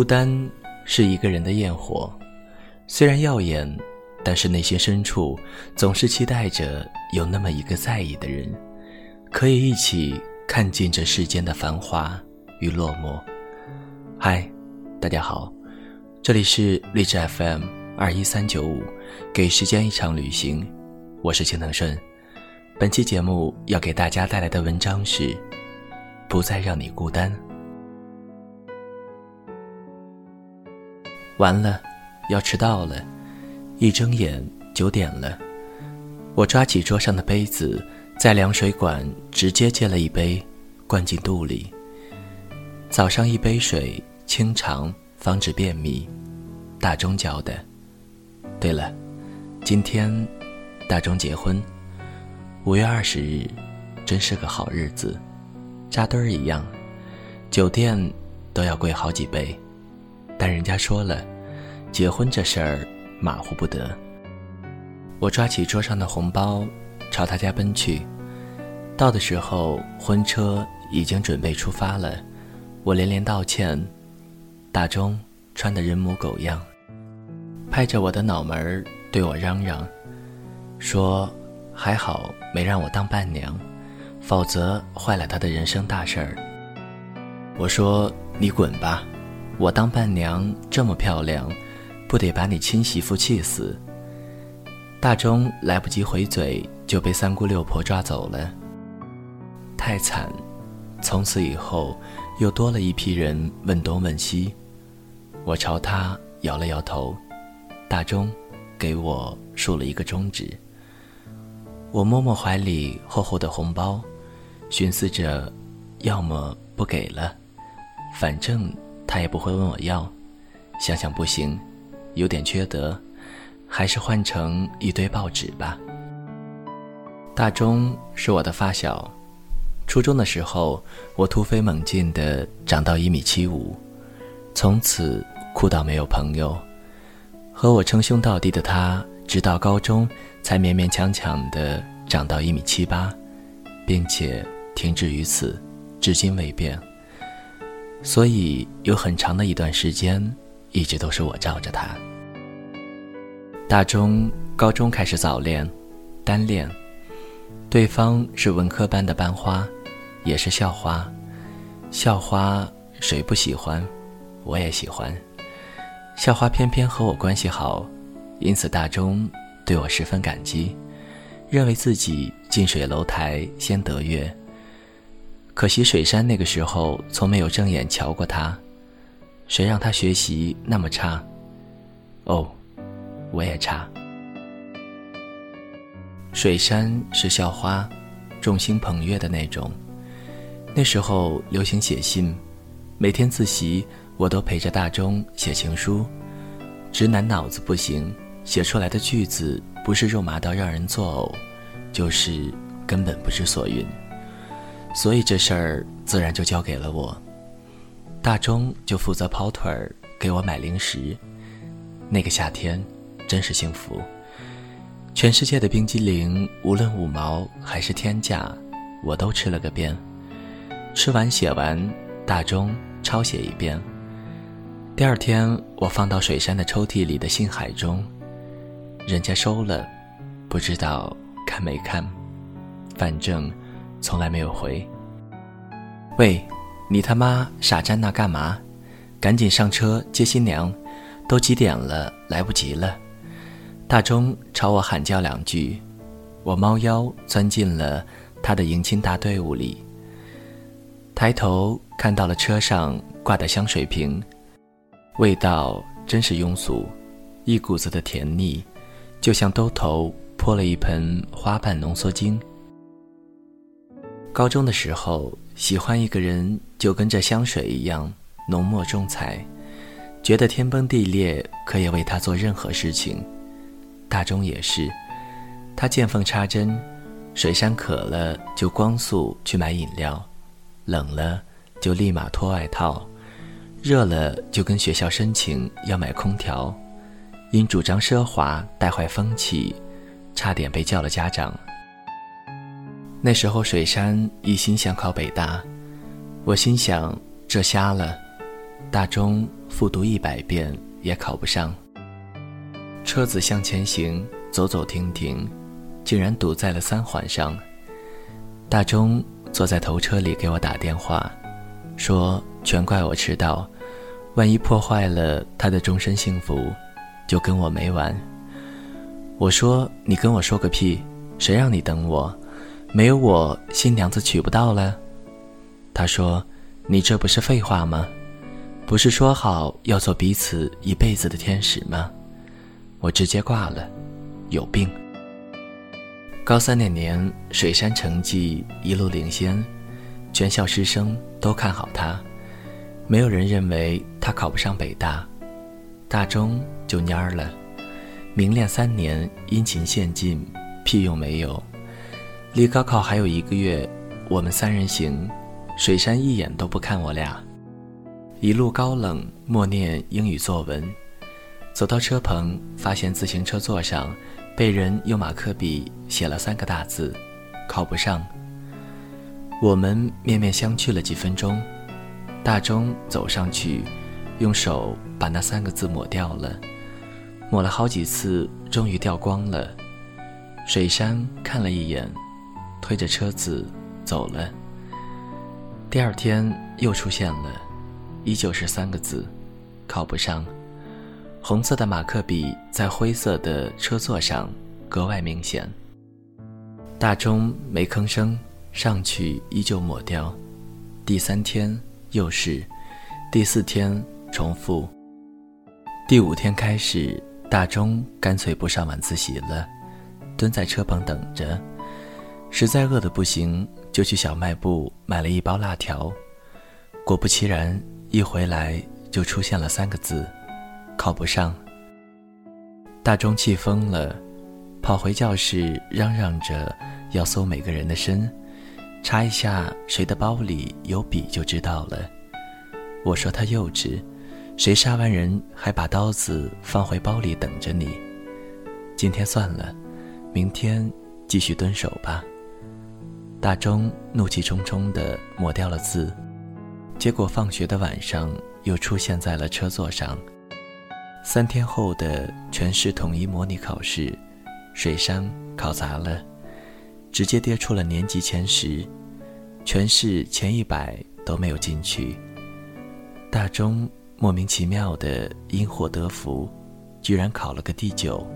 孤单是一个人的焰火，虽然耀眼，但是内心深处总是期待着有那么一个在意的人，可以一起看尽这世间的繁华与落寞。嗨，大家好，这里是励志 FM 二一三九五，给时间一场旅行，我是青藤顺。本期节目要给大家带来的文章是：不再让你孤单。完了，要迟到了。一睁眼，九点了。我抓起桌上的杯子，在凉水管直接接了一杯，灌进肚里。早上一杯水，清肠，防止便秘。大钟教的。对了，今天大钟结婚，五月二十日，真是个好日子，扎堆儿一样，酒店都要贵好几倍。但人家说了，结婚这事儿马虎不得。我抓起桌上的红包，朝他家奔去。到的时候，婚车已经准备出发了。我连连道歉。大钟穿得人模狗样，拍着我的脑门儿对我嚷嚷，说：“还好没让我当伴娘，否则坏了他的人生大事儿。”我说：“你滚吧。”我当伴娘这么漂亮，不得把你亲媳妇气死？大钟来不及回嘴，就被三姑六婆抓走了。太惨！从此以后，又多了一批人问东问西。我朝他摇了摇头，大钟给我竖了一个中指。我摸摸怀里厚厚的红包，寻思着，要么不给了，反正。他也不会问我要，想想不行，有点缺德，还是换成一堆报纸吧。大钟是我的发小，初中的时候我突飞猛进的长到一米七五，从此哭到没有朋友。和我称兄道弟的他，直到高中才勉勉强强的长到一米七八，并且停滞于此，至今未变。所以有很长的一段时间，一直都是我罩着他。大中高中开始早恋，单恋，对方是文科班的班花，也是校花。校花谁不喜欢？我也喜欢。校花偏偏和我关系好，因此大中对我十分感激，认为自己近水楼台先得月。可惜水山那个时候从没有正眼瞧过他，谁让他学习那么差？哦，我也差。水山是校花，众星捧月的那种。那时候流行写信，每天自习我都陪着大钟写情书。直男脑子不行，写出来的句子不是肉麻到让人作呕，就是根本不知所云。所以这事儿自然就交给了我，大钟就负责跑腿儿，给我买零食。那个夏天，真是幸福。全世界的冰激凌，无论五毛还是天价，我都吃了个遍。吃完写完，大钟抄写一遍。第二天，我放到水山的抽屉里的信海中，人家收了，不知道看没看，反正。从来没有回。喂，你他妈傻站那干嘛？赶紧上车接新娘，都几点了，来不及了。大钟朝我喊叫两句，我猫腰钻进了他的迎亲大队伍里。抬头看到了车上挂的香水瓶，味道真是庸俗，一股子的甜腻，就像兜头泼了一盆花瓣浓缩精。高中的时候，喜欢一个人就跟这香水一样浓墨重彩，觉得天崩地裂可以为他做任何事情。大钟也是，他见缝插针，水山渴了就光速去买饮料，冷了就立马脱外套，热了就跟学校申请要买空调，因主张奢华带坏风气，差点被叫了家长。那时候水杉一心想考北大，我心想这瞎了。大钟复读一百遍也考不上。车子向前行，走走停停，竟然堵在了三环上。大钟坐在头车里给我打电话，说全怪我迟到，万一破坏了他的终身幸福，就跟我没完。我说你跟我说个屁，谁让你等我？没有我，新娘子娶不到了。他说：“你这不是废话吗？不是说好要做彼此一辈子的天使吗？”我直接挂了，有病。高三那年，水山成绩一路领先，全校师生都看好他，没有人认为他考不上北大。大中就蔫儿了，明练三年，殷勤献尽，屁用没有。离高考还有一个月，我们三人行，水山一眼都不看我俩，一路高冷默念英语作文。走到车棚，发现自行车座上被人用马克笔写了三个大字：“考不上。”我们面面相觑了几分钟，大钟走上去，用手把那三个字抹掉了，抹了好几次，终于掉光了。水山看了一眼。推着车子走了。第二天又出现了，依旧是三个字：考不上。红色的马克笔在灰色的车座上格外明显。大钟没吭声，上去依旧抹掉。第三天又是，第四天重复。第五天开始，大钟干脆不上晚自习了，蹲在车旁等着。实在饿得不行，就去小卖部买了一包辣条。果不其然，一回来就出现了三个字：考不上。大钟气疯了，跑回教室嚷嚷着要搜每个人的身，查一下谁的包里有笔就知道了。我说他幼稚，谁杀完人还把刀子放回包里等着你？今天算了，明天继续蹲守吧。大钟怒气冲冲地抹掉了字，结果放学的晚上又出现在了车座上。三天后的全市统一模拟考试，水山考砸了，直接跌出了年级前十，全市前一百都没有进去。大钟莫名其妙的因祸得福，居然考了个第九。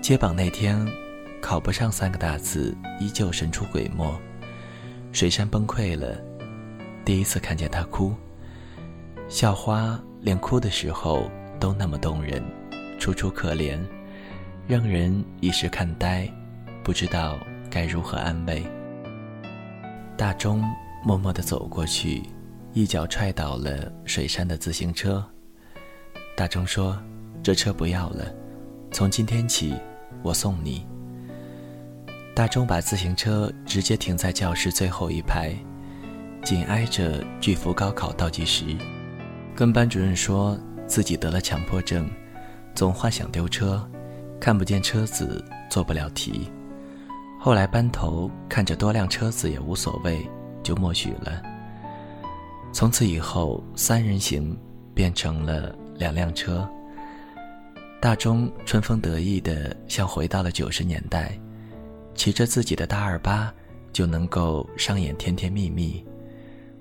接榜那天。考不上三个大字，依旧神出鬼没。水杉崩溃了，第一次看见他哭。校花连哭的时候都那么动人，楚楚可怜，让人一时看呆，不知道该如何安慰。大钟默默地走过去，一脚踹倒了水杉的自行车。大钟说：“这车不要了，从今天起，我送你。”大钟把自行车直接停在教室最后一排，紧挨着巨幅高考倒计时，跟班主任说自己得了强迫症，总幻想丢车，看不见车子做不了题。后来班头看着多辆车子也无所谓，就默许了。从此以后，三人行变成了两辆车。大钟春风得意的像回到了九十年代。骑着自己的大二八，就能够上演甜甜蜜蜜。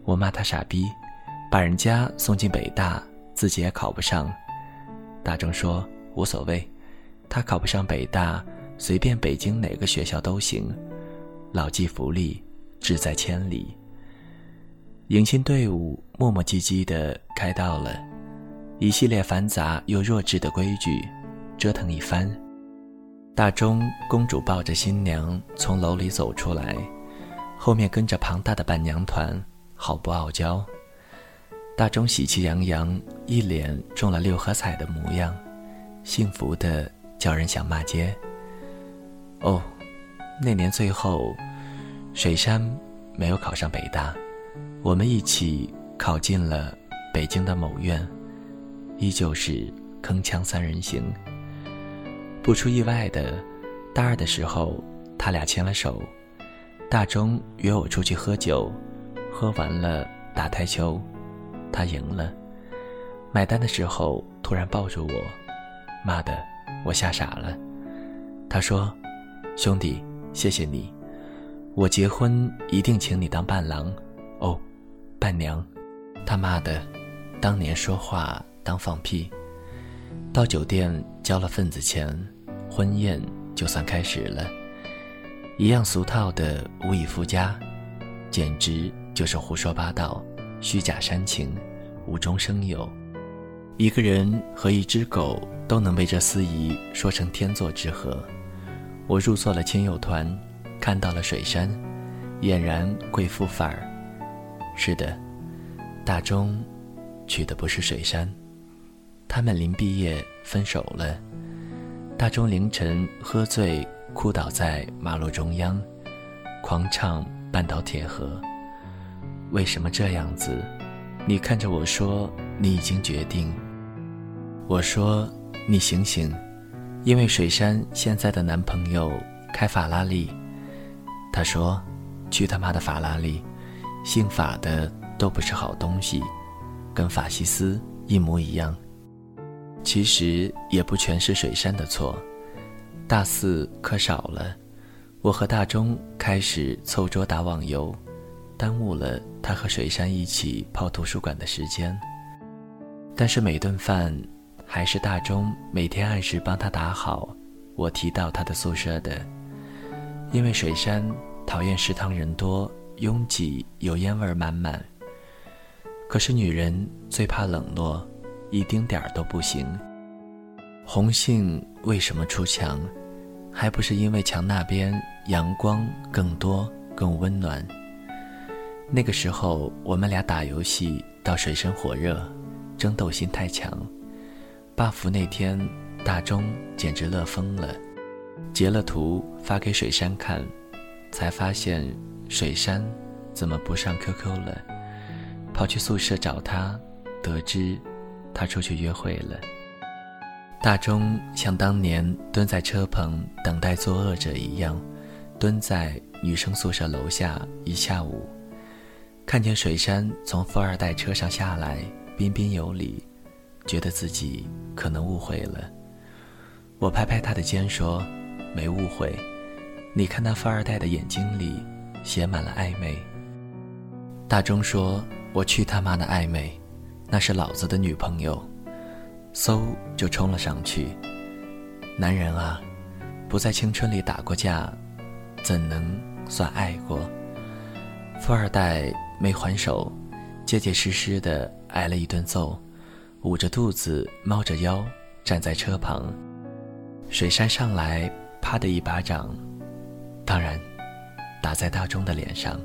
我骂他傻逼，把人家送进北大，自己也考不上。大钟说无所谓，他考不上北大，随便北京哪个学校都行。老骥伏枥，志在千里。迎亲队伍磨磨唧唧的开到了，一系列繁杂又弱智的规矩，折腾一番。大钟公主抱着新娘从楼里走出来，后面跟着庞大的伴娘团，好不傲娇。大钟喜气洋洋，一脸中了六合彩的模样，幸福的叫人想骂街。哦，那年最后，水山没有考上北大，我们一起考进了北京的某院，依旧是铿锵三人行。不出意外的，大二的时候，他俩牵了手。大钟约我出去喝酒，喝完了打台球，他赢了。买单的时候突然抱住我，妈的，我吓傻了。他说：“兄弟，谢谢你，我结婚一定请你当伴郎，哦，伴娘。他妈的，当年说话当放屁。”到酒店交了份子钱，婚宴就算开始了，一样俗套的无以复加，简直就是胡说八道、虚假煽情、无中生有。一个人和一只狗都能被这司仪说成天作之合。我入错了亲友团，看到了水山，俨然贵妇范儿。是的，大钟娶的不是水山。他们临毕业分手了。大钟凌晨喝醉，哭倒在马路中央，狂唱《半岛铁盒》。为什么这样子？你看着我说，你已经决定。我说：“你醒醒，因为水山现在的男朋友开法拉利。”他说：“去他妈的法拉利，姓法的都不是好东西，跟法西斯一模一样。”其实也不全是水山的错。大四课少了，我和大钟开始凑桌打网游，耽误了他和水山一起泡图书馆的时间。但是每顿饭。还是大钟每天按时帮他打好。我提到他的宿舍的，因为水山讨厌食堂人多、拥挤、有烟味满满。可是女人最怕冷落，一丁点儿都不行。红杏为什么出墙？还不是因为墙那边阳光更多、更温暖。那个时候我们俩打游戏到水深火热，争斗心太强。buff 那天，大钟简直乐疯了，截了图发给水山看，才发现水山怎么不上 QQ 了，跑去宿舍找他，得知他出去约会了。大钟像当年蹲在车棚等待作恶者一样，蹲在女生宿舍楼下一下午，看见水杉从富二代车上下来，彬彬有礼。觉得自己可能误会了，我拍拍他的肩说：“没误会，你看那富二代的眼睛里写满了暧昧。”大钟说：“我去他妈的暧昧，那是老子的女朋友。”嗖就冲了上去。男人啊，不在青春里打过架，怎能算爱过？富二代没还手，结结实实的挨了一顿揍。捂着肚子，猫着腰站在车旁，水山上来，啪的一巴掌，当然，打在大钟的脸上。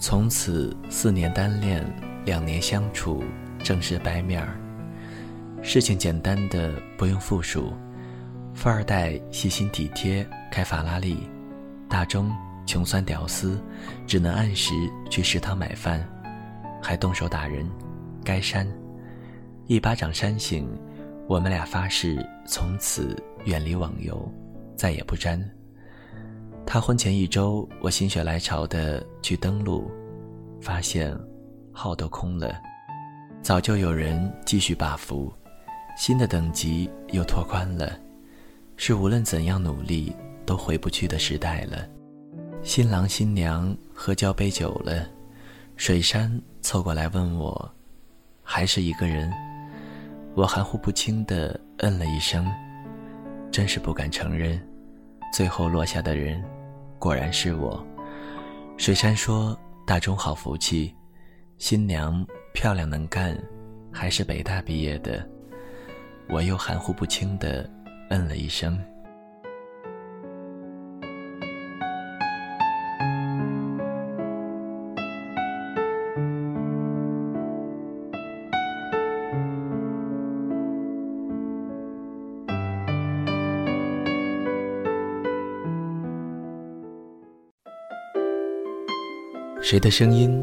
从此四年单恋，两年相处，正式掰面儿。事情简单的不用复述，富二代细心体贴，开法拉利；大钟穷酸屌丝，只能按时去食堂买饭，还动手打人，该删。一巴掌扇醒，我们俩发誓从此远离网游，再也不沾。他婚前一周，我心血来潮的去登录，发现号都空了，早就有人继续 buff，新的等级又拓宽了，是无论怎样努力都回不去的时代了。新郎新娘喝交杯酒了，水山凑过来问我，还是一个人。我含糊不清地嗯了一声，真是不敢承认，最后落下的人，果然是我。水山说：“大钟好福气，新娘漂亮能干，还是北大毕业的。”我又含糊不清的嗯了一声。谁的声音